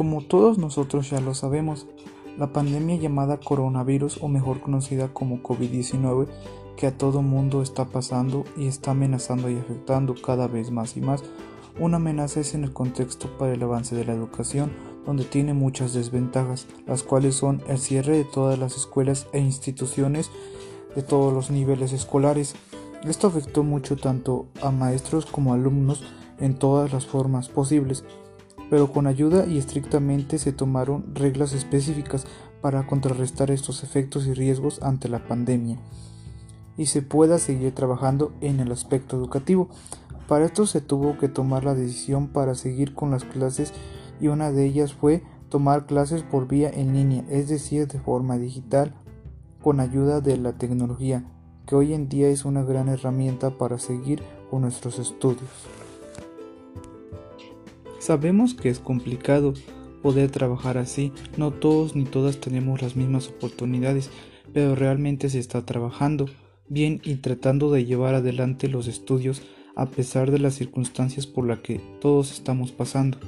Como todos nosotros ya lo sabemos, la pandemia llamada coronavirus o mejor conocida como COVID-19 que a todo mundo está pasando y está amenazando y afectando cada vez más y más. Una amenaza es en el contexto para el avance de la educación, donde tiene muchas desventajas, las cuales son el cierre de todas las escuelas e instituciones de todos los niveles escolares. Esto afectó mucho tanto a maestros como alumnos en todas las formas posibles, pero con ayuda y estrictamente se tomaron reglas específicas para contrarrestar estos efectos y riesgos ante la pandemia y se pueda seguir trabajando en el aspecto educativo. Para esto se tuvo que tomar la decisión para seguir con las clases y una de ellas fue tomar clases por vía en línea, es decir, de forma digital, con ayuda de la tecnología, que hoy en día es una gran herramienta para seguir con nuestros estudios. Sabemos que es complicado poder trabajar así, no todos ni todas tenemos las mismas oportunidades, pero realmente se está trabajando bien y tratando de llevar adelante los estudios a pesar de las circunstancias por las que todos estamos pasando.